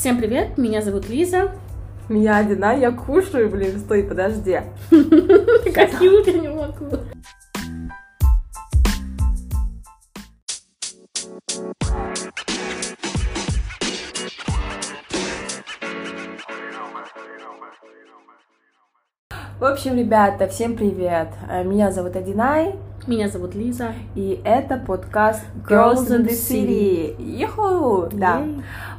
Всем привет, меня зовут Лиза. Меня одна, я кушаю, блин, стой, подожди. Как я не могу. В общем, ребята, всем привет. Э, Меня зовут Адинай, Меня зовут Лиза. и это подкаст Girls in the City. Юху! Да.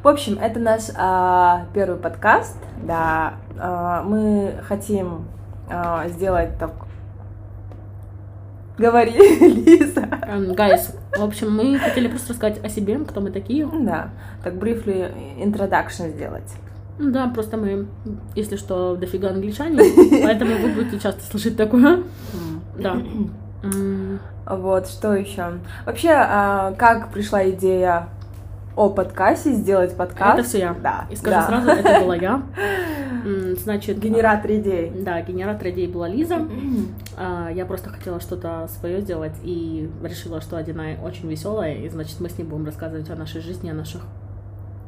В общем, это наш а, первый подкаст. Да, А, мы хотим а, сделать так. Говори, Лиза. Guys, в общем, мы хотели просто рассказать о себе, кто мы такие. Да, так briefly introduction сделать. Да, просто мы, если что, дофига англичане, поэтому вы будете часто слышать такое. Да. Вот, что еще? Вообще, а, как пришла идея о подкасте, сделать подкаст? Это все я. Да. И скажу да. сразу, это была я. Значит, Генератор идей. Да, генератор идей была Лиза. А, Я просто хотела что-то свое сделать и решила, что Одинай очень веселая, и значит мы с ней будем рассказывать о нашей жизни, о наших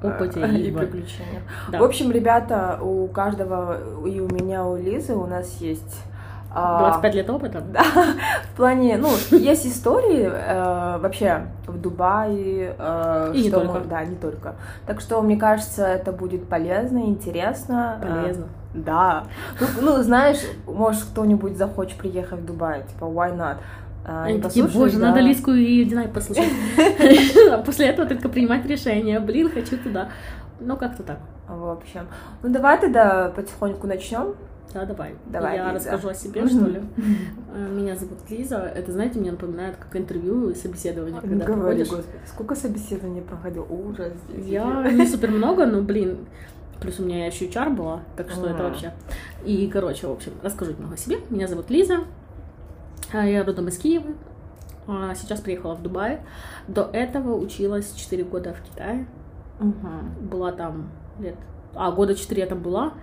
опыте А, и, и приключениях. Да. В общем, ребята, у каждого, и у меня, у Лизы, у нас есть... а, 25 лет опыта. Да, в плане, ну, есть истории э, вообще в Дубае. э, И не только. мы- да, не только. Так что, мне кажется, это будет полезно, интересно. э, Полезно. Да. Ну, ну, знаешь, может, кто-нибудь захочет приехать в Дубай, типа, why not? А, Они такие, боже, да. надо Лиску и Динай послушать. А после этого только принимать решение. Блин, хочу туда. Ну, как-то так. В общем, ну давай тогда потихоньку начнем. Да, давай. Давай, Я Лиза. расскажу о себе, что ли. Э, Меня зовут Лиза. Это, знаете, мне напоминает как интервью и собеседование, когда Говори, господи, сколько собеседований проходил? Ужас. Я не супер много, но, блин, плюс у меня еще HR была, так что это вообще. И, короче, в общем, расскажу немного о себе. Меня зовут Лиза, а я родом из Киева, А, сейчас приехала в Дубай. До этого училась 4 года в Китае, Мгм. была там лет... А, года 4 я там была,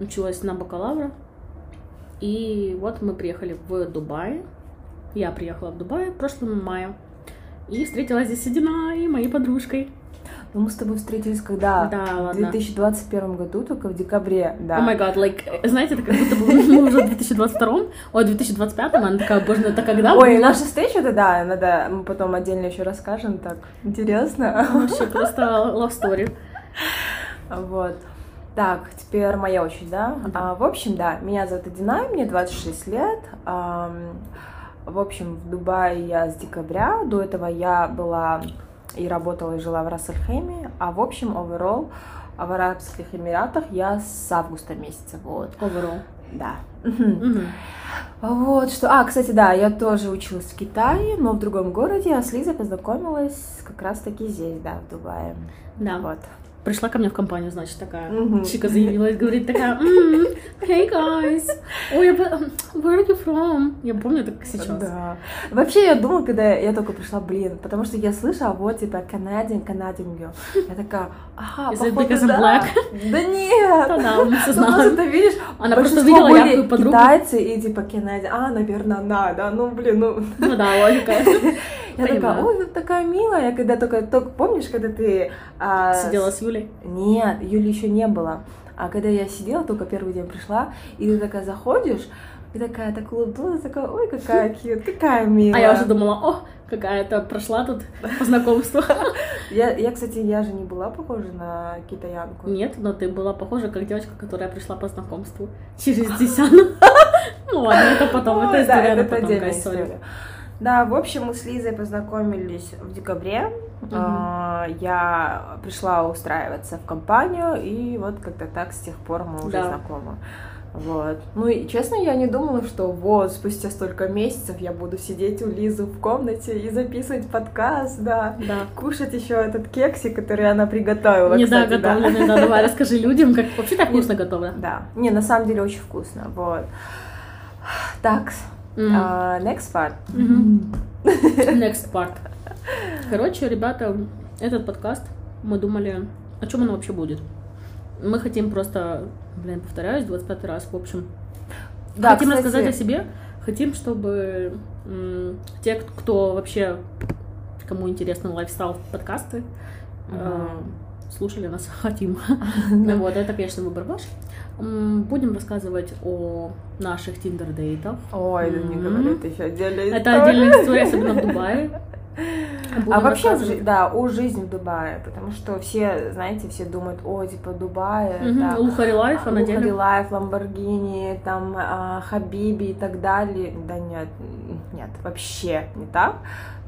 училась на бакалавра. И вот мы приехали в Дубай. Я приехала в Дубай в прошлом мае. И встретилась здесь с Одиной, моей подружкой. Ну, мы с тобой встретились когда? Да, В ладно. 2021 году, только в декабре, да. О май гад, like, знаете, это как будто бы мы уже в 2022, ой, 2025, она такая, боже, ну это когда Ой, было?» наша встреча, это да, надо, мы потом отдельно еще расскажем, так, интересно. Вообще просто love story. Вот. Так, теперь моя очередь, да? А, в общем, да, меня зовут Адинай, мне 26 лет. Ам, в общем, в Дубае я с декабря. До этого я была и работала, и жила в Рассельхейме. А в общем, overall, в Арабских Эмиратах я с августа месяца, вот. Overall. Да. Мгм. Вот что. А, кстати, да, я тоже училась в Китае, но в другом городе, а с Лизой познакомилась как раз таки здесь, да, в Дубае. Да. Вот. Пришла ко мне в компанию, значит, такая. Мгм. Чика заявилась, говорит такая, «М, hey guys, ой, where are you from? Я помню так сейчас. Да. Вообще, я думала, когда я только пришла, блин, потому что я слышала, вот, типа, Canadian, Canadian girl. Я такая, ага, Is it походу, because I'm да. black? Да нет! Да-да, мы все знаем. ты видишь, Она просто видела яркую подругу. китайцы и, типа, Canadian, а, наверное, она, да, ну, блин, ну... Ну да, логика. Я такая, Понимаю. ой, вы такая милая, я когда только, только помнишь, когда ты... а, Сидела с Юлей. Нет, Юли еще не было. А когда я сидела, только первый день пришла, и ты такая заходишь, и такая так улыбнулась, такая, ой, какая кьют, какая милая. А я уже думала, о, какая-то прошла тут по знакомству. Я, я, кстати, я же не была похожа на китаянку. Нет, но ты была похожа как девочка, которая пришла по знакомству через Десяну. Ну ладно, это потом, это история, это потом, история. Да, в общем, мы с Лизой познакомились в декабре. А, Я пришла устраиваться в компанию, и вот как-то так с тех пор мы уже Да. знакомы. Вот. Ну и честно, я не думала, что вот спустя столько месяцев я буду сидеть у Лизы в комнате и записывать подкаст, да. Да. Кушать еще этот кексик, который она приготовила. Не да, кстати, да. готовленная, да, давай расскажи людям, как вообще так вкусно готовлено. Да. Не, на самом деле очень вкусно. Вот. Так, М. а, next part. Next part. Короче, ребята, этот подкаст, мы думали, о чем он вообще будет. Мы хотим просто, блин, повторяюсь, 25 раз, в общем. Да, хотим кстати, рассказать о себе, хотим, чтобы м, те, кто вообще, кому интересны лайфстайл подкасты, э, слушали нас, хотим. Вот, это, конечно, выбор ваш. Будем рассказывать о наших Tinder date ах. Ой, да не говори, это еще отдельная история. Это отдельная история, особенно в Дубае. Будем А вообще, да, о жизни в Дубае, потому что все, знаете, все думают, о, типа, Мгм, это luxury life, а на Лухари деле... life, Ламборгини, там, а, Хабиби и так далее. Да нет, нет, вообще не так.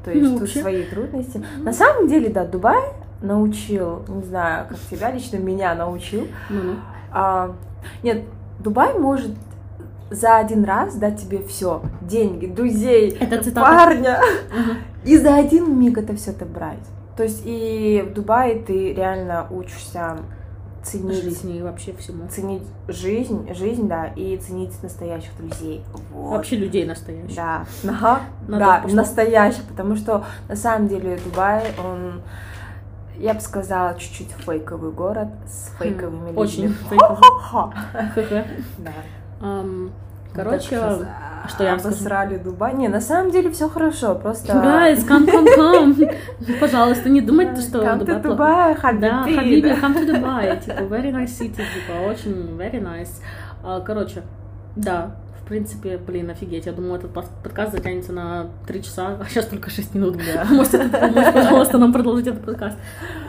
То есть Ну, тут вообще. свои трудности. На самом деле, да, Дубай научил, не знаю, как тебя, лично меня научил. Ну-ну. А, нет, Дубай может за один раз дать тебе все, деньги, друзей, Это цитата. парня, и за один миг это все это брать. То есть и в Дубае ты реально учишься ценить Жизни и вообще всему. ценить жизнь, жизнь, да, и ценить настоящих друзей. Вот. Вообще людей настоящих. Да, ага, На да, настоящих, потому что на самом деле Дубай, он, я бы сказала, чуть-чуть фейковый город с фейковыми людьми. Очень фейковый. Да. Мы Короче, щас, что я обосрали Дубай. Не, на самом деле все хорошо, просто... Guys, come, come, come. Пожалуйста, не думайте, что Come to. Дубай, Хабиби. Да, Хабиби, come to Dubai. Типа, very nice city, типа, очень very nice. А, Короче, да, в принципе, блин, офигеть. Я думаю, этот подкаст затянется на 3 часа, а сейчас только 6 минут. Да. Можете, можете, пожалуйста, нам продолжить этот подкаст.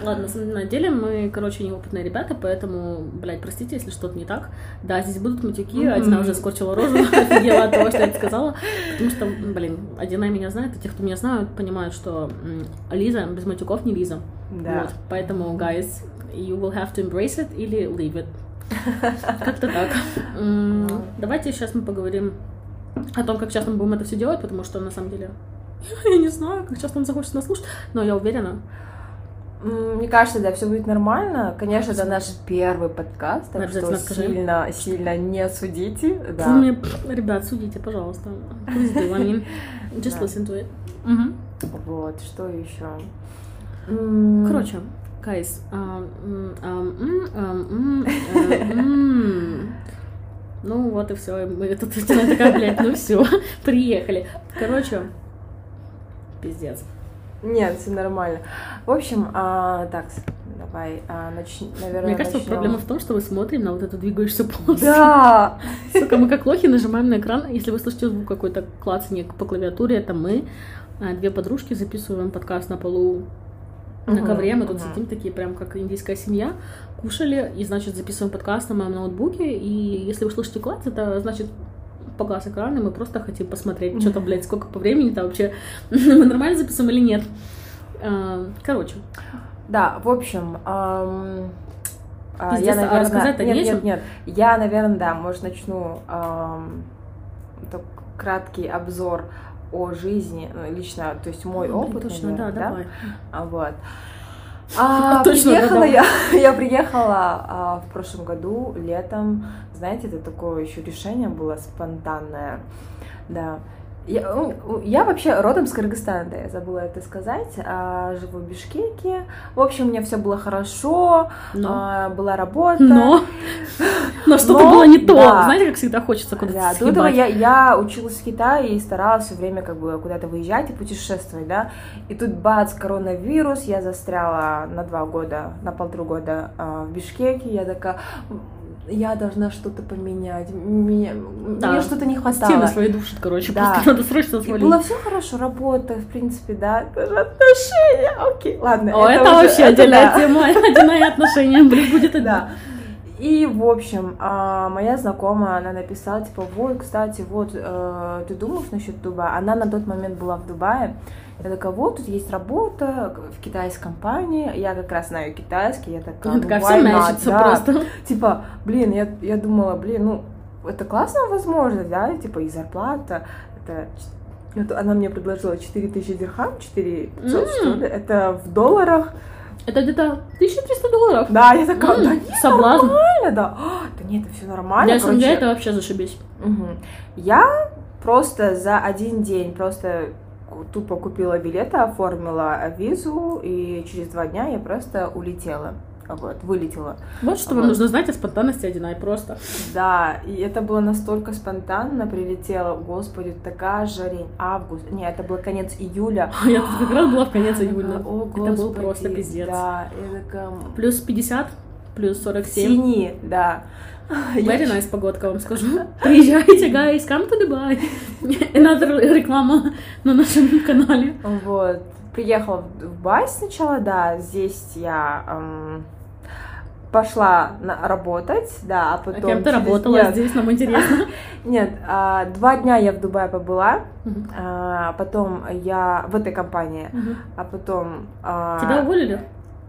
Ладно, на самом деле мы, короче, неопытные ребята, поэтому, блядь, простите, если что-то не так. Да, здесь будут матюки, Мгм. Одина уже скорчила рожу, офигела от того, что я это сказала. Потому что, блин, Одина меня знает, и те, кто меня знают, понимают, что Лиза без матюков не Лиза. Да. Вот, поэтому, guys, you will have to embrace it или leave it. Как-то так. Давайте сейчас мы поговорим о том, как часто мы будем это все делать, потому что на самом деле я не знаю, как часто нам захочется нас слушать, но я уверена. Мне кажется, да, все будет нормально. Конечно, это наш первый подкаст, так что скажи. сильно, сильно не судите. Вы Да. мне, ребят, судите, пожалуйста. Just listen to it. Мгм. Вот, что еще? Короче, guys, а, а, а, ну вот и все, мы тут Татьяна такая, блядь, ну все, приехали. Короче, пиздец. Нет, все нормально. В общем, а, так, давай, а, начни, наверное, Мне кажется, начнем. проблема в том, что мы смотрим на вот эту двигающуюся полосу. Да! Сука, мы как лохи нажимаем на экран. Если вы слышите звук какой-то клацанье по клавиатуре, это мы, две подружки, записываем подкаст на полу на ковре. Мы тут сидим такие прям как индийская семья, кушали и, значит, записываем подкаст на моем ноутбуке. И если вы слышите клац, это значит погас экран, и мы просто хотим посмотреть, что там, блядь, сколько по времени-то вообще, мы нормально записываем или нет. А, Короче, Да, в общем, а, я, а наверное, рассказать-то нет, нет, нет, я, наверное, да, может, начну так, краткий обзор о жизни, ну, лично, то есть мой Блин, опыт, точно, да, наверное, давай. А, вот. А, Точно, да, приехала давай. я, я приехала а, в прошлом году летом. Знаете, это такое еще решение было спонтанное. Да. Я, ну, я вообще родом с Кыргызстана, да, я забыла это сказать. А, живу в Бишкеке. В общем, у меня все было хорошо, Но, а, была работа. но, но что-то было не то. да. Знаете, как всегда хочется куда-то Да, до этого я, я училась в Китае и старалась все время как бы куда-то выезжать и путешествовать, да. И тут бац, коронавирус, я застряла на два года, на полтора года а, в Бишкеке. Я такая, «М, я должна что-то поменять, мне, Да. мне что-то не хватало. Стены свои душат, короче, Да. просто надо срочно И свалить. было все хорошо, работа, в принципе, да, даже отношения, окей, ладно. О, это, уже- вообще это отдельная да. тема, отдельные отношения, блин, будет Да. И, в общем, а, моя знакомая, она написала, типа, вот, кстати, вот, э, ты думаешь насчет Дубая? Она на тот момент была в Дубае. Я такая, вот, тут есть работа в китайской компании. Я как раз знаю китайский. Я такая, ну, такая, все not, мэчится да. просто. Типа, блин, я, я думала, блин, ну, это классная возможность, да, типа, и зарплата. Это, это она мне предложила 4000 дирхам, 4500, М. что ли. Это в долларах. Это где-то 1300 долларов. Да, я такая, да, не, соблазн. нормально, да. А, да нет, это все нормально. Для СНГ это вообще зашибись. Мгм. Я просто за один день просто тупо купила билеты, оформила визу, и через два дня я просто улетела. Вот, вылетела. Вот что вам Вот. нужно знать о спонтанности Одинай просто. Да, и это было настолько спонтанно, прилетела, господи, такая жарень, август, не, это был конец июля. Я тут как раз была в конец июля. О, Это был просто пиздец. Да, я такая... Плюс 50, плюс 47. Синий, да. Very nice погодка, вам скажу. Приезжайте, guys, come to Dubai. Another реклама на нашем канале. Вот. Приехала в Дубай сначала, да, здесь я эм, пошла на- работать, да, а А потом... кем ты через- работала Нет, здесь, нам интересно. Нет, а, два дня я в Дубае побыла, а, потом я в этой компании, а потом... а, Тебя уволили?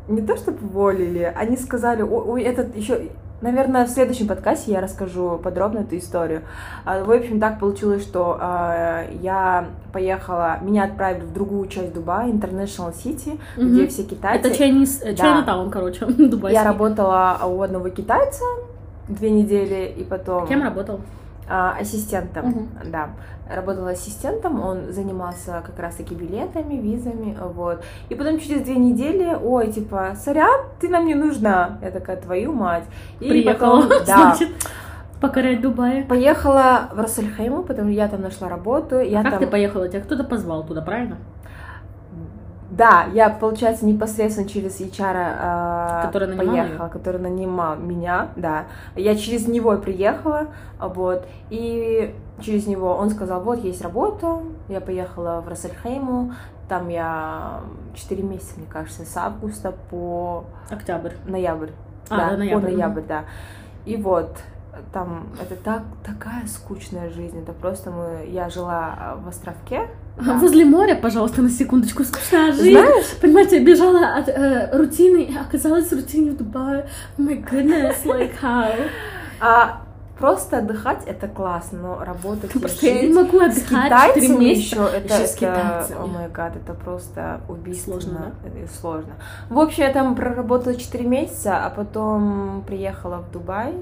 Не то, чтобы уволили, они сказали, ой, ой, этот еще... Наверное, в следующем подкасте я расскажу подробно эту историю. А, В общем, так получилось, что а, я поехала, меня отправили в другую часть Дубая, International City, где Мгм. все китайцы. Это Chinese, э, Да. Chinatown, короче, дубайский. Я работала у одного китайца две недели, и потом... Кем работал? А, ассистентом, Мгм. да. Работала ассистентом, он занимался как раз-таки билетами, визами, вот. И потом через две недели, ой, типа, сорян, ты нам не нужна. Я такая, твою мать. И Приехала, потом, да, значит, покорять Дубай. поехала в Рассельхейму, потому что я там нашла работу. Я Как там... ты поехала? Тебя кто-то позвал туда, правильно? Да, я, получается, непосредственно через HR а, Который нанимал поехала, который нанимал меня, да. Я через него приехала, вот, и через него он сказал, вот, есть работа, я поехала в Рассельхейму, там я 4 месяца, мне кажется, с августа по Октябрь. ноябрь. А, да, до ноября, по ноябрь, да. И вот, там, это так, такая скучная жизнь, это просто мы, я жила а, в островке, да. Возле моря, пожалуйста, на секундочку, скучная жизнь. Знаешь, Понимаете, я бежала от э, рутины, и оказалась в рутине в Дубае. Oh my goodness, like how? А просто отдыхать это классно, но работать и Просто я не жить могу отдыхать 4 китайцами месяца. еще это, Еще с это, китайцами. о май гад, это просто убийственно Сложно, и сложно. В общем, я там проработала 4 месяца, а потом приехала в Дубай,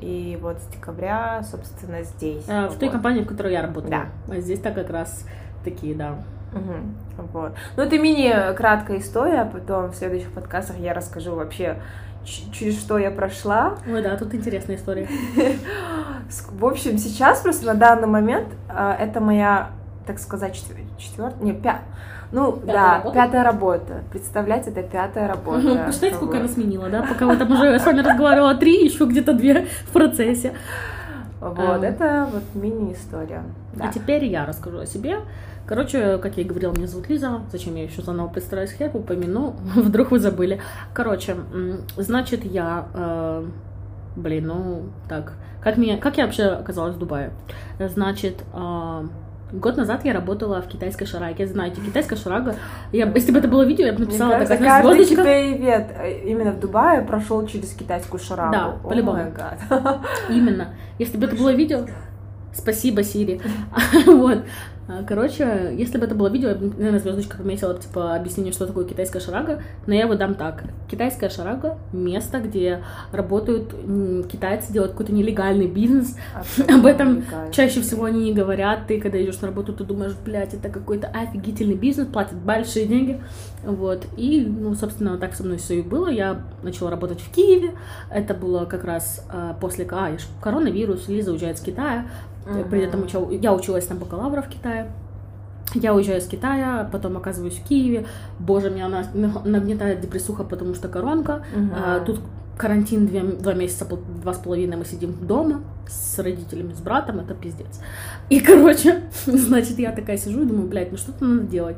и вот с декабря, собственно, здесь. Э, В той Вот. компании, в которой я работала. Да. А здесь-то как раз такие, да. Мгм. Вот. Ну, это мини-краткая история, а потом в следующих подкастах я расскажу вообще, через что я прошла. Ой, да, тут интересная история. В общем, сейчас просто на данный момент а, это моя, так сказать, четвертая, не, пя... ну Пятая да, работа? пятая работа. Представляете, это пятая работа. Посчитайте, сколько она сменила, да? Пока вы там уже с вами разговаривала три, еще где-то две в процессе. Вот, Ам. это вот мини-история. Да. А теперь я расскажу о себе. Короче, как я и говорила, меня зовут Лиза. Зачем я еще заново представляюсь? Я упомяну, вдруг вы забыли. Короче, значит, я... э, блин, ну, так. Как, меня, как я вообще оказалась в Дубае? Значит, э, год назад я работала в китайской шараге. Знаете, китайская шарага. Я, если бы это было видео, я бы Мне написала кажется, такая знаешь, каждый звездочка. китаевед э, именно в Дубае прошел через китайскую шарагу. Да, О по-любому. Именно. Если бы это было видео... Спасибо, Сири. вот. А, Короче, если бы это было видео, я бы, наверное, звездочка пометила, типа, объяснение, что такое китайская шарага, но я его дам так. Китайская шарага — место, где работают китайцы, делают какой-то нелегальный бизнес. Об этом Абсолютно Чаще всего они не говорят. Ты, когда идешь на работу, ты думаешь, блядь, это какой-то офигительный бизнес, платят большие деньги. Вот. И, ну, собственно, так со мной все и было. Я начала работать в Киеве. Это было как раз а, после а, коронавирус, Лиза уезжает с Китая. Мгм. При этом уча- я училась на бакалавра в Китае. Я уезжаю из Китая, потом оказываюсь в Киеве. Боже, меня на- на- нагнетает депрессуха, потому что коронка. Мгм. А, тут карантин две- два месяца, два с половиной мы сидим дома с родителями, с братом, это пиздец. И, короче, значит, я такая сижу и думаю, блядь, ну что-то надо делать.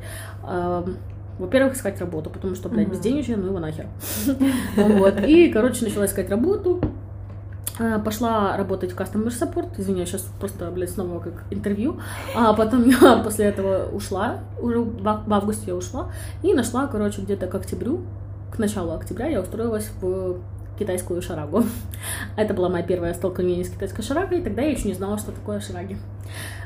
Во-первых, искать работу, потому что, блядь, Мгм. безденежье, ну его нахер. Вот. И, короче, начала искать работу. А, Пошла работать в Customer Support. Извини, сейчас просто, блядь, снова как интервью. А потом я после этого ушла. Уже в августе я ушла. И нашла, короче, где-то к октябрю, к началу октября я устроилась в китайскую шарагу. Это была моя первая столкновение с китайской шарагой, и тогда я еще не знала, что такое шараги.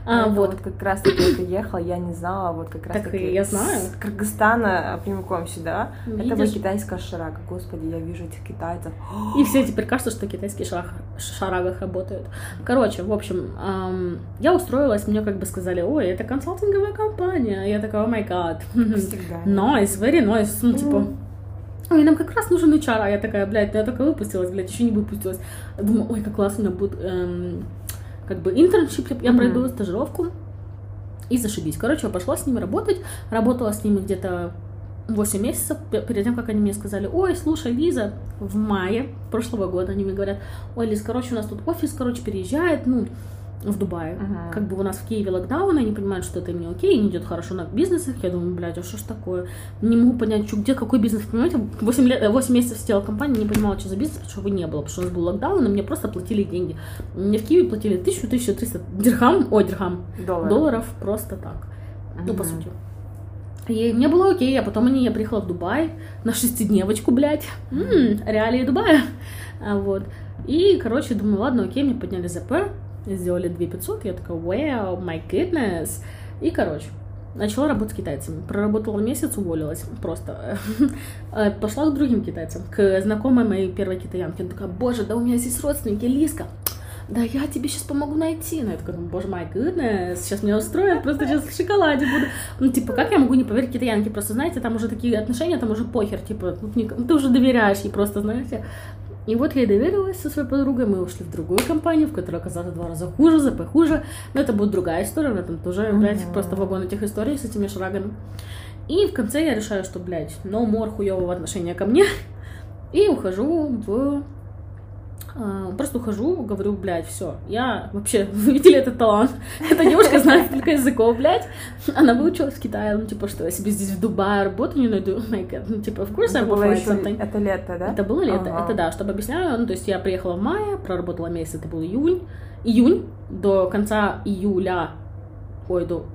А, вот. вот как раз таки я ехала, я не знала, вот как раз Так таки я знаю. с Кыргызстана а, прямиком сюда. Это была Видишь? китайская шарага. Господи, я вижу этих китайцев. И все теперь кажется, что китайские шарах, шарагах работают. Короче, в общем, ам, я устроилась, мне как бы сказали, ой, это консалтинговая компания. Я такая, о май гад. Nice, very nice. Ну, типа, Мгм. Ой, нам как раз нужен HR, а я такая, блядь, я только выпустилась, блядь, еще не выпустилась. Думаю, ой, как классно, у меня будет эм, как бы internship, я Мгм. пройду стажировку и зашибись. Короче, я пошла с ними работать, работала с ними где-то 8 месяцев, пе- перед тем, как они мне сказали, ой, слушай, Лиза, в мае прошлого года они мне говорят, ой, Лиз, короче, у нас тут офис, короче, переезжает, ну, в Дубае. Мгм. Как бы у нас в Киеве локдаун, они понимают, что это им не окей, не идет хорошо на бизнесах. Я думаю, блядь, а что ж такое? Не могу понять, что, где какой бизнес, понимаете? 8, лет, 8 месяцев сидела в компании, не понимала, что за бизнес, потому что его не было, потому что у нас был локдаун, и мне просто платили деньги. Мне в Киеве платили 1000-1300 дирхам, ой, дирхам, Доллар. долларов просто так. Ну, по сути. И мне было окей, а потом они, я приехала в Дубай на шестидневочку, блядь. М, реалии Дубая. А, вот. И, короче, думаю, ладно, окей, мне подняли ЗП, сделали 2500, я такая, wow, my goodness. И, короче, начала работать с китайцами. Проработала месяц, уволилась просто. Э, Пошла к другим китайцам, к знакомой моей первой китаянке. Она такая, боже, да у меня здесь родственники, Лиска. Да я тебе сейчас помогу найти. Ну, я такая, думаю, боже мой, goodness, сейчас меня устроят, просто сейчас в шоколаде буду. Ну, типа, как я могу не поверить китаянке? Просто, знаете, там уже такие отношения, там уже похер, типа, тут ник- ты уже доверяешь ей просто, знаете. И вот я и доверилась со своей подругой, мы ушли в другую компанию, в которой оказалось в два раза хуже, ЗП хуже. Но это будет другая история, меня там тоже, блядь, Мгм. просто вагон этих историй с этими шрагами. И в конце я решаю, что, блядь, no more хуевого отношения ко мне. И ухожу в... а, Просто ухожу, говорю, блядь, все, я вообще, вы видели этот талант? Эта девушка знает столько языков, блядь. Она выучилась в Китае, ну, типа, что я себе здесь в Дубае работу не найду. My God. Ну, типа, в курсе, Это было еще это лето, да? Это было лето, Ага. это да, чтобы объясняю, ну, то есть я приехала в мае, проработала месяц, это был июнь, июнь, до конца июля, ой, до,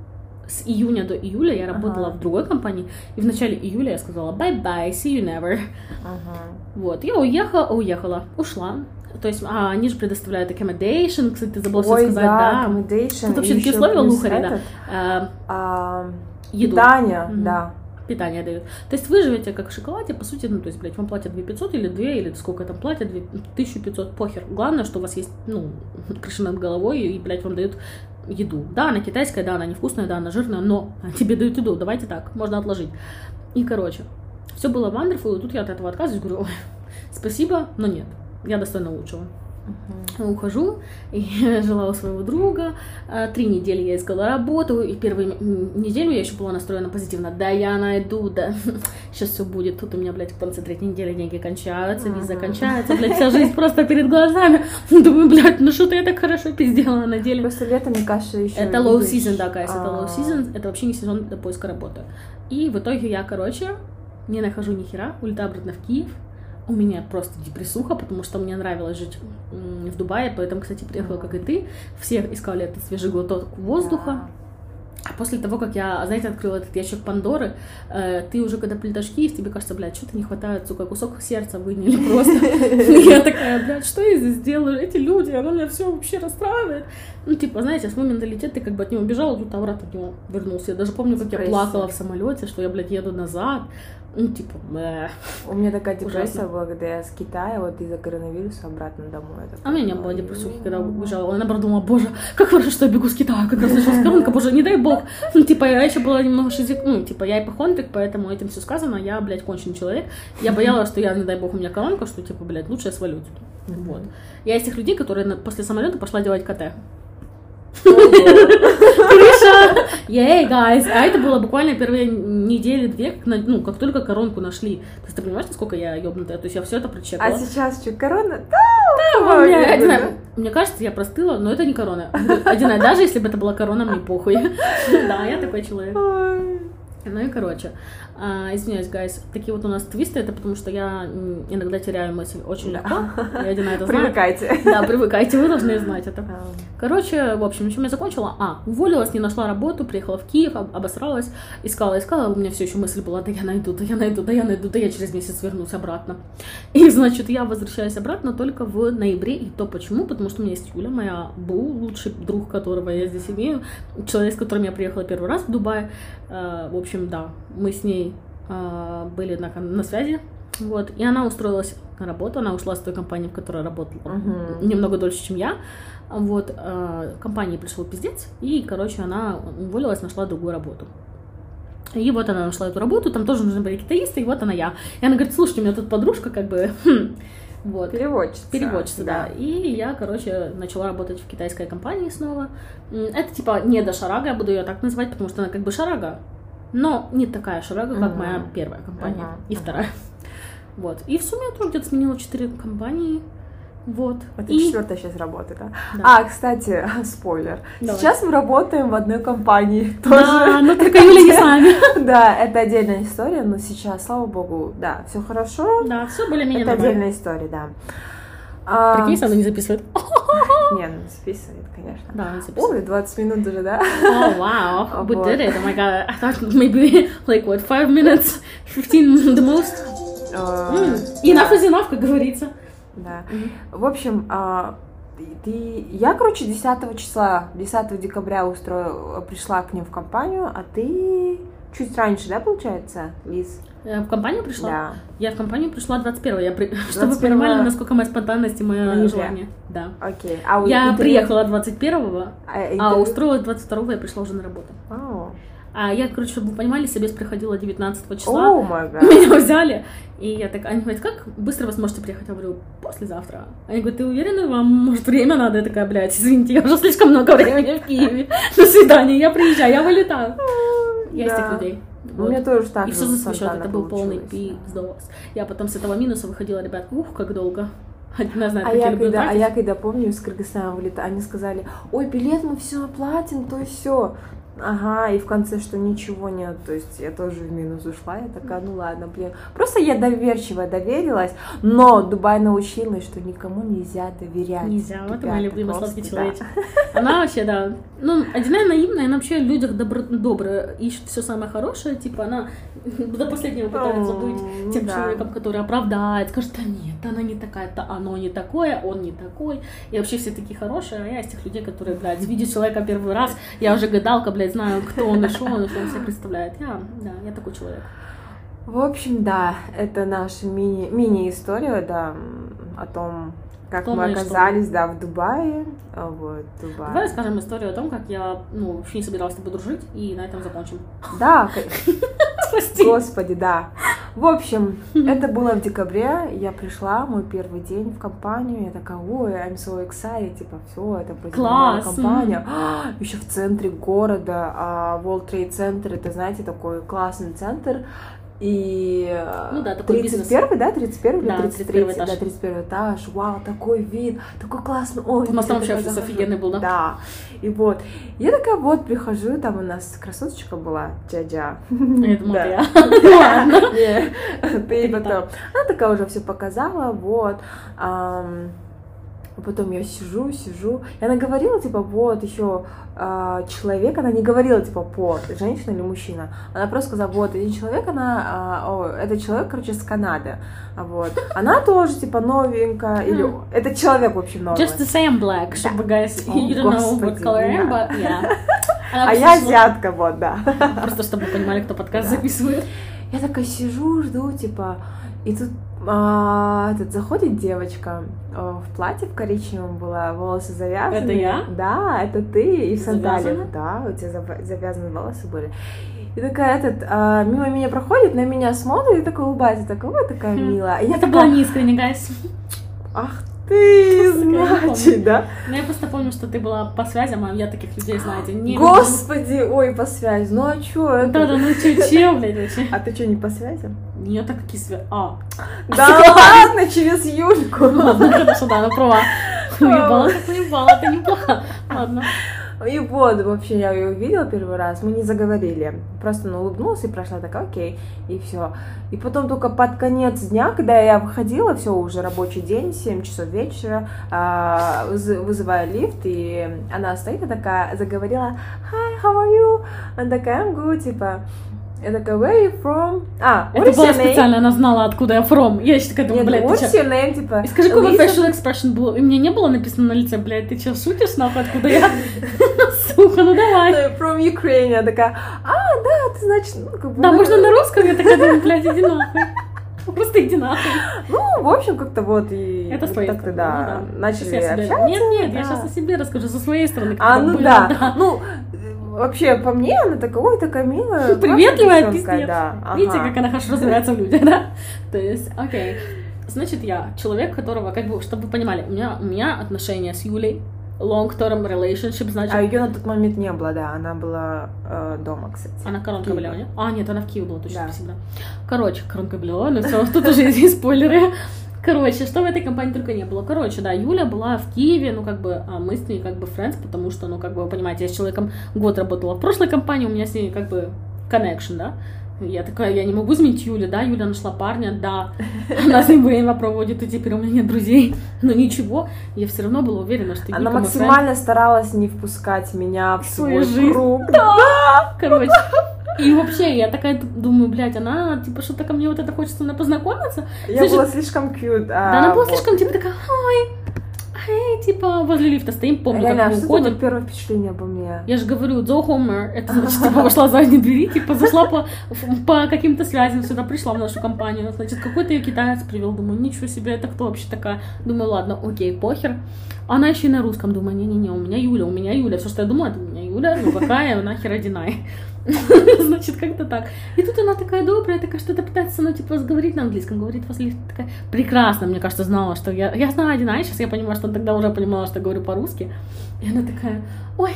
с июня до июля я работала Ага. в другой компании, и в начале июля я сказала bye-bye, see you never, Ага. вот, я уехала, уехала, ушла, то есть, а, они же предоставляют accommodation, кстати, ты забыла Ой, сказать, да, да, accommodation. Тут вообще такие условия лухари, да. А, а, еду. Питание, Мгм. да. питание дают. То есть вы живете как в шоколаде, по сути, ну, то есть, блядь, вам платят 2500 или 2, или сколько там платят, 2, 1500, похер. Главное, что у вас есть, ну, крыша над головой, и, блядь, вам дают еду. Да, она китайская, да, она невкусная, да, она жирная, но тебе дают еду, давайте так, можно отложить. И, короче, все было wonderful, и тут я от этого отказываюсь, говорю, ой, спасибо, но нет, я достойна лучшего. Ухожу, и жила у своего друга. А, Три недели я искала работу, и первую неделю я еще была настроена позитивно. Да, я найду, да, сейчас все будет. Тут у меня, блядь, в конце третьей недели деньги кончаются, виза Мгм. кончается, блядь, вся жизнь просто перед глазами. Думаю, блядь, ну что-то я так хорошо пизделала на деле. Просто лето, мне кажется, еще... Это low season, да, guys, это low А. season, это вообще не сезон для поиска работы. И в итоге я, короче, не нахожу ни хера, улетаю обратно в Киев. У меня просто депрессуха, потому что мне нравилось жить в Дубае, поэтому, кстати, приехала, как и ты. Все искали этот свежий глоток воздуха. А после того, как я, знаете, открыла этот ящик Пандоры, э, ты уже, когда прилетаешь в Киев, тебе кажется, блядь, что-то не хватает, сука, кусок сердца выняли просто. Я такая, блядь, что я здесь делаю? Эти люди, оно меня все вообще расстраивает. Ну, типа, знаете, свой менталитет, ты как бы от него бежала, тут обратно от него вернулся. Я даже помню, как я плакала в самолете, что я, блядь, еду назад. Ну, типа. У меня такая депрессия была, когда я с Китая, вот из-за коронавируса обратно домой. А у меня не было «Ой, депрессухи, когда уезжала. Я наоборот думала, боже, как хорошо, что я бегу с Китая, как раз началась коронка, боже, не дай бог. Ну, типа, я еще была немного шизик, ну, типа, я ипохондрик, поэтому этим все сказано, я, блядь, конченый человек. Я боялась, что я, не дай бог, у меня коронка, что, типа, блядь, лучше я свалю. Вот. Я из тех людей, которые после самолета пошла делать КТ. Ей, guys! А это было буквально первые недели две, как, на- ну, как только коронку нашли. То есть ты понимаешь, насколько я ёбнутая? То есть я все это прочекала. А сейчас что, корона? У Да, меня, я не да. знаю, мне кажется, я простыла, но это не корона. Одина, даже если бы это была корона, мне похуй. Да, я такой человек. Ну и короче, а, извиняюсь, гайс, такие вот у нас твисты, это потому что я иногда теряю мысль очень легко. И Одина это знает. Привыкайте. Да, привыкайте, вы должны знать это. Короче, в общем, чем я закончила? А, уволилась, не нашла работу, приехала в Киев, об- обосралась, искала, искала, у меня все еще мысль была, да я найду, да я найду, да я найду, да я через месяц вернусь обратно. И, значит, я возвращаюсь обратно только в ноябре, и то почему? Потому что у меня есть Юля, моя Бу, лучший друг, которого я здесь имею, человек, с которым я приехала первый раз в Дубай. Э, В общем, да, мы с ней были на, на связи, вот, и она устроилась на работу, она ушла с той компании, в которой работала Мгм. немного дольше, чем я. Вот, э, компании пришел пиздец, и, короче, она уволилась, нашла другую работу. И вот она нашла эту работу, там тоже нужны были китаисты, и вот она я. И она говорит, слушайте, у меня тут подружка как бы, хм, вот. Переводчица. Переводчица, да. И я, короче, начала работать в китайской компании снова. Это типа не до шарага, я буду ее так называть, потому что она как бы шарага, но не такая шарага, как Мгм. моя первая компания Мгм, и вторая. Вот. И в сумме я тоже где-то сменила четыре компании. Вот. Это и... четвертая сейчас работа, да? Да. А, кстати, спойлер. Давай. Сейчас мы работаем в одной компании. Тоже. Да, но только Юля не с нами. Да, это отдельная история, но сейчас, слава богу, да, все хорошо. Да, все более-менее это нормально. отдельная история, да. А, Прикинь, если она не записывает. Не, ну записывает, конечно. Да, она записывает. Ой, 20 минут уже, да? Oh wow, we did it. Oh my god, I thought maybe like what, five minutes, 15 the most. М, да, Enough is enough, как говорится. Да. В общем, а, ты, я, короче, 10 числа, 10 декабря устроила, пришла к ним в компанию, а ты чуть раньше, да, получается, Лиз? Я в компанию пришла? Да. Я в компанию пришла 21 я при... Чтобы вы 21 понимали, насколько моя спонтанность и мое ноября. желание. Да. Окей. А у- Я и ты- приехала 21-го, А, и а устроилась 22-го, я пришла уже на работу. Ау. А я, короче, чтобы вы понимали, собес приходила 19 числа. О гад. Меня взяли, и я так, они говорят, как быстро вы сможете приехать? Я говорю, послезавтра. Они говорят, ты уверена, вам, может, время надо? Я такая, блядь, извините, я уже слишком много времени в Киеве. До свидания, я приезжаю, я вылетаю. Я из тех людей. У Вот. меня тоже так И все за свой счет, это был полный пиздос. Я потом с этого минуса выходила, ребят, ух, как долго. Один знает, А я когда, а я когда помню, из Кыргызстана вылетала, они сказали, ой, билет мы все оплатим, то и все. Ага, и в конце, что ничего нет, то есть я тоже в минус ушла, я такая, ну ладно, блин. Просто я доверчиво доверилась, но Дубай научилась, что никому нельзя доверять. Нельзя, вот любимый просто, сладкий да. человечек. Она вообще, да, ну, одиная наивная, она вообще в людях добро, добрая, ищет все самое хорошее, типа она до последнего пытается быть М, тем да. человеком, который оправдает, скажет, да нет, она не такая, то оно не такое, он не такой, и вообще все такие хорошие, а я из тех людей, которые, блядь, видят человека первый раз, я уже гадалка, блядь, знаю, кто он и что он, и что он себя представляет. Я, да, я такой человек. В общем, да, это наша мини- мини-история, да, о том, как Том мы и что. оказались, да, в Дубае. Вот, Дубай. Давай расскажем историю о том, как я, ну, вообще не собиралась с тобой дружить, и на этом закончим. Да, Прости. господи, да. В общем, это было в декабре, я пришла, мой первый день в компанию, я такая, ой, I'm so excited, типа, все, это будет Класс, компания. Еще в центре города, а World Trade Center, это, знаете, такой классный центр, и Ну да, такой бизнес. 31 да, 31 или Да, 33 31 этаж. да, 31 этаж, вау, такой вид, такой классный, ой, У нас там вообще офис офигенный был, да? Да, и вот, я такая вот прихожу, там у нас красоточка была, дядя. Я думала, Да. я. Ну ладно. Ты потом. Она такая уже все показала, вот. Ам, а потом я сижу, сижу. И она говорила, типа, вот еще человек, она не говорила, типа, пол, женщина или мужчина. Она просто сказала, вот, один человек, она, а, о, это человек, короче, с Канады. А Вот. Она тоже, типа, новенькая. Или это человек, в общем, новый. Just say I'm black, чтобы, guys, you don't know what color I am, but yeah. А я азиатка, вот, да. Просто чтобы вы понимали, кто подкаст записывает. Я такая сижу, жду, типа, и тут а, этот заходит девочка а, в платье в коричневом была, волосы завязаны. Это я? Да, это ты и в сандалиях. Да, у тебя зав- завязаны волосы были. И такая этот а, мимо меня проходит, на меня смотрит и такой улыбается, такая, ой, такая Хм. милая. И я Это такая, было неискренне, guys. ах ты, значит, да? Но я просто помню, что ты была по связям, а я таких людей, знаете, не Господи, ой, по связи. Ну а чё? Да-да, ну че, че, блядь, вообще? А ты что, не по связям? Нет, так какие связи? А, Да ладно, через Юльку. ладно, хорошо, да, она права. Уебала, так уебала, это неплохо. Ладно. И вот, вообще, я ее увидела первый раз, мы не заговорили. Просто она улыбнулась и прошла такая, окей, и все. И потом только под конец дня, когда я выходила, все, уже рабочий день, 7 часов вечера, а, выз- вызываю лифт, и она стоит и такая, заговорила, hi, how are you? Она такая, I'm good, типа, я такая, where are you from? А, what Это было специально, она знала, откуда я from. Я еще такая думаю, блядь, what ты your name, типа, И скажи, какой facial expression был. И мне не было написано на лице, блядь, ты че, шутишь нахуй, откуда я? Сука, ну давай. From Ukraine. Я такая, а, да, ты, значит, ну, как бы... Да, мы- можно на русском, я такая думаю, блядь, иди нахуй. Просто иди нахуй. Ну, в общем, как-то вот и Это с твоей так-то, стороны, да, ну начали общаться. Нет, нет, я сейчас о себе расскажу со своей стороны. А, ну да. Ну, вообще, по мне, она такая, ой, такая милая. Приветливая пиздец. Да, ага. Видите, как она хорошо разбирается в людях, да? То есть, окей. Значит, я человек, которого, как бы, чтобы вы понимали, у меня, у меня отношения с Юлей, long-term relationship, значит, А ее на тот момент не было, да, она была э, дома, кстати. Она коронка была, нет? А, нет, она в Киеве была, точно, Да. спасибо. Короче, коронка была, ну все, тут уже есть спойлеры. Короче, что в этой компании только не было. Короче, да, Юля была в Киеве, ну, как бы, а мы с ней, как бы, friends, потому что, ну, как бы, вы понимаете, я с человеком год работала в прошлой компании, у меня с ней, как бы, connection, да. Я такая, я не могу изменить Юлю, да, Юля нашла парня, да, она с ним время проводит, и теперь у меня нет друзей, но ничего, я все равно была уверена, что Она максимально старалась не впускать меня в свой жизнь. круг. Короче. И вообще, я такая думаю, блядь, она, типа, что-то ко мне вот это хочется на познакомиться. Я Значит, была слишком кьют. Да, она была слишком, типа, такая, ой, эй, типа, возле лифта стоим, помню, Реально, а как мы это уходим. первое впечатление обо мне? Я же говорю, Дзо Хомер, это значит, типа, вошла с задней двери, типа, зашла по, по каким-то связям сюда, пришла в нашу компанию, значит, какой-то ее китаец привел, думаю, ничего себе, это кто вообще такая? Думаю, ладно, окей, похер. Она еще и на русском, думаю, не-не-не, у меня Юля, у меня Юля, все, что я думаю, это Юля, ну какая, нахер одинай. Значит, как-то так. И тут она такая добрая, такая что-то пытается, ну, типа, говорить на английском, говорит возле такая прекрасно, мне кажется, знала, что я, я знала одинай, сейчас я понимаю, что тогда уже понимала, что я говорю по-русски. И она такая, ой,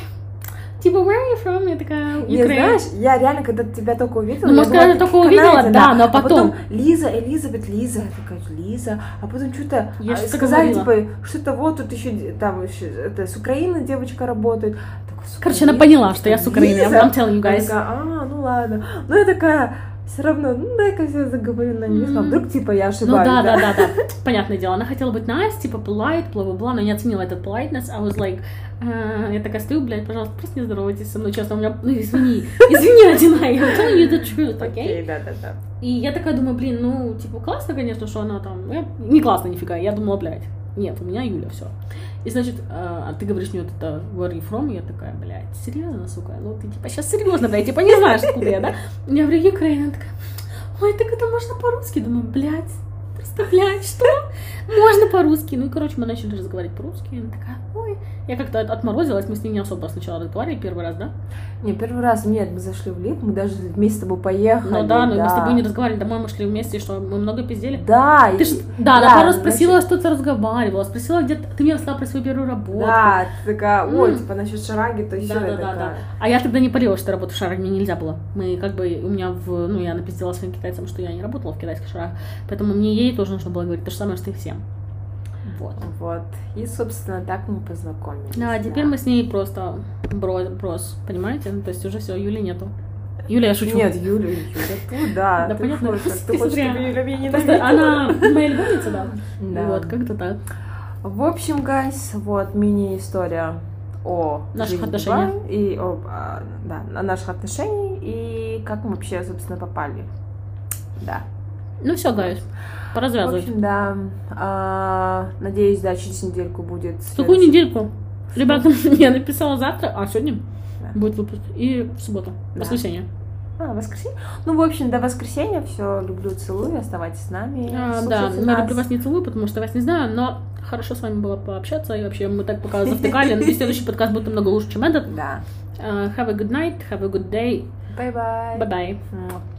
типа, where are you from? Я такая, Не Ukraine. знаешь, я реально, когда тебя только увидела, Ну, я может, когда ты только увидела, да, но потом- Лиза, Элизабет, Лиза, я такая, Лиза, а потом что-то Я а, что-то сказали, говорила. типа, что-то вот тут еще, там, еще, это, с Украины девочка работает. Такой, «С Короче, она поняла, что я с Украины. Лиза?» I'm telling you guys. такая, а, ну ладно. Ну, я такая, все равно, ну, дай-ка я заговорю на английском, а вдруг, типа, я Ну ошибаюсь, да, да, да, да. Понятное дело. Она хотела быть nice, типа polite, бла-бла-бла, но не оценила этот politeness. I was like, э, я такая стою, блядь, пожалуйста, просто не здоровайтесь со мной, честно, у меня, ну извини, извини, Одина, я telling you the truth, окей? Окей, да, да, да. И я такая думаю, блин, ну, типа, классно, конечно, что она там, я- не классно нифига, я думала, блядь, нет, у меня Юля, все. И, значит, э, а ты говоришь мне вот это where you from, я такая, блядь, серьезно, сука, ну ты, типа, сейчас серьезно, блядь, типа, не знаешь, откуда я, да? Я говорю, Украина, такая, ой, так это можно по-русски, думаю, блядь, блядь, что? Можно по-русски. Ну и, короче, мы начали разговаривать по-русски. Она такая, ой. Я как-то от- отморозилась, мы с ней не особо сначала разговаривали первый раз, да? Не, первый раз, нет, мы зашли в лифт, мы даже вместе с тобой поехали. Ну да, но мы с тобой не разговаривали, домой мы шли вместе, что мы много пиздели. Да, Ты ж, да, она да, пару раз спросила, значит- что ты разговаривала, спросила, где ты, мне рассказала про свою первую работу. Да, ты такая, ой, М. типа насчет шараги, то еще Да, да, я да, да. такая. А я тогда не парила, что работаю в шарах, мне нельзя было. Мы как бы, у меня в, ну, я напиздила своим китайцам, что я не работала в китайских шарах, поэтому мне ей тоже нужно было говорить то же самое, что и всем. Вот. Вот. И, собственно, так мы познакомились. Да, теперь мы с ней просто бро, брос, понимаете? Ну, То есть уже все, Юли нету. Юля, я шучу. Нет, Юля, Юля, тут, да. Да, ты понятно. Ты Ты хочешь, чтобы Юля меня ненавидела? она моя любовница, да? Да. Вот, как-то так. В общем, гайс, вот мини-история о Наших отношениях. И о, а, да, о наших отношениях и как мы вообще, собственно, попали. Да. Ну все, гайс, пора В общем, да. А, надеюсь, да, через недельку будет. Какую следующий- недельку? Ребята, я написала завтра, а сегодня Да. будет выпуск. И в субботу, Да. воскресенье. А, воскресенье. Ну, в общем, до воскресенья. Все, люблю, целую. Оставайтесь с нами. А, да, я нас. люблю вас не целую, потому что вас не знаю, но хорошо с вами было пообщаться. И вообще мы так пока завтыкали. Надеюсь, следующий подкаст будет намного лучше, чем этот. Да. Uh, have a good night, have a good day. Bye-bye. Bye-bye.